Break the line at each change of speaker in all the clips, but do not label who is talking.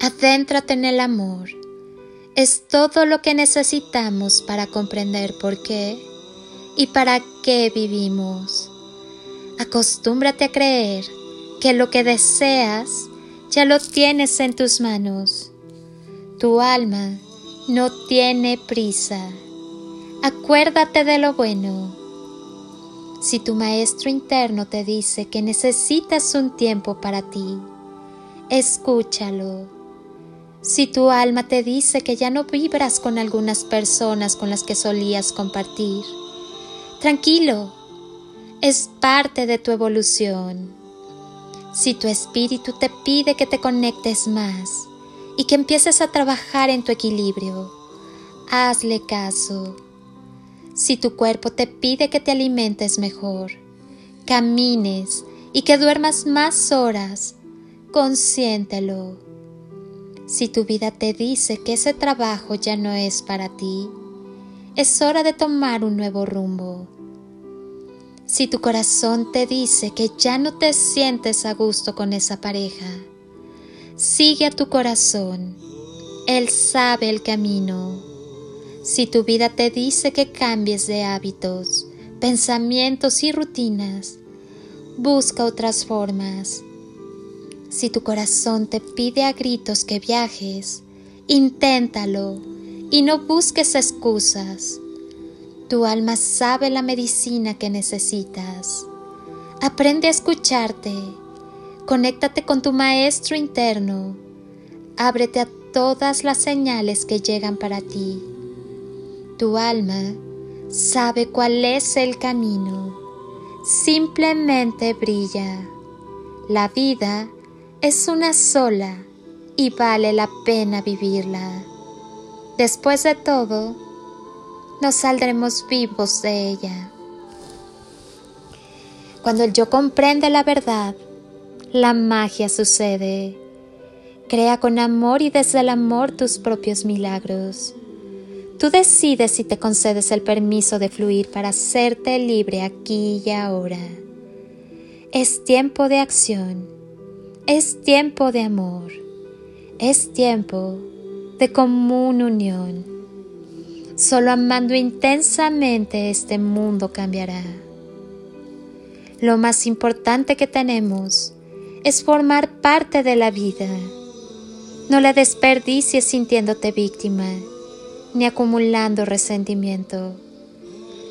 Adéntrate en el amor. Es todo lo que necesitamos para comprender por qué y para qué vivimos. Acostúmbrate a creer que lo que deseas ya lo tienes en tus manos. Tu alma no tiene prisa. Acuérdate de lo bueno. Si tu maestro interno te dice que necesitas un tiempo para ti, escúchalo si tu alma te dice que ya no vibras con algunas personas con las que solías compartir, tranquilo, es parte de tu evolución. Si tu espíritu te pide que te conectes más y que empieces a trabajar en tu equilibrio, hazle caso. Si tu cuerpo te pide que te alimentes mejor, camines y que duermas más horas, consiéntelo si tu vida te dice que ese trabajo ya no es para ti, es hora de tomar un nuevo rumbo. Si tu corazón te dice que ya no te sientes a gusto con esa pareja, sigue a tu corazón. Él sabe el camino. Si tu vida te dice que cambies de hábitos, pensamientos y rutinas, busca otras formas. Si tu corazón te pide a gritos que viajes, inténtalo y no busques excusas. Tu alma sabe la medicina que necesitas. Aprende a escucharte. Conéctate con tu maestro interno. Ábrete a todas las señales que llegan para ti. Tu alma sabe cuál es el camino. Simplemente brilla. La vida es una sola y vale la pena vivirla. Después de todo, nos saldremos vivos de ella. Cuando el yo comprende la verdad, la magia sucede. Crea con amor y desde el amor tus propios milagros. Tú decides si te concedes el permiso de fluir para hacerte libre aquí y ahora. Es tiempo de acción es tiempo de amor, es tiempo de común unión. Solo amando intensamente este mundo cambiará. Lo más importante que tenemos es formar parte de la vida. No la desperdicies sintiéndote víctima ni acumulando resentimiento.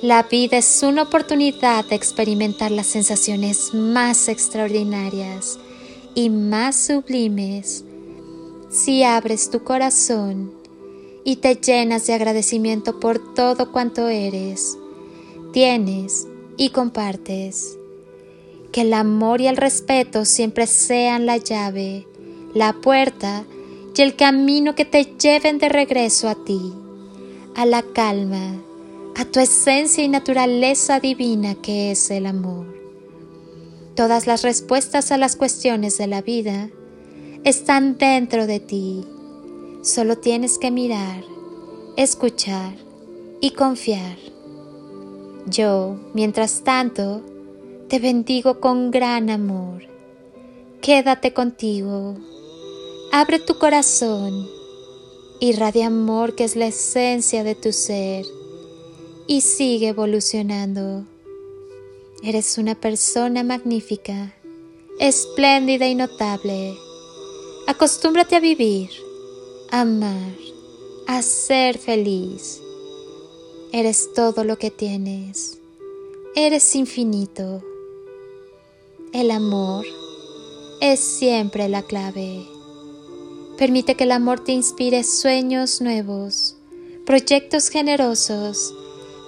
La vida es una oportunidad de experimentar las sensaciones más extraordinarias y más sublimes si abres tu corazón y te llenas de agradecimiento por todo cuanto eres, tienes y compartes. Que el amor y el respeto siempre sean la llave, la puerta y el camino que te lleven de regreso a ti, a la calma, a tu esencia y naturaleza divina que es el amor. Todas las respuestas a las cuestiones de la vida están dentro de ti. Solo tienes que mirar, escuchar y confiar. Yo, mientras tanto, te bendigo con gran amor. Quédate contigo. Abre tu corazón. Irradia amor que es la esencia de tu ser. Y sigue evolucionando. Eres una persona magnífica, espléndida y notable. Acostúmbrate a vivir, a amar, a ser feliz. Eres todo lo que tienes. Eres infinito. El amor es siempre la clave. Permite que el amor te inspire sueños nuevos, proyectos generosos,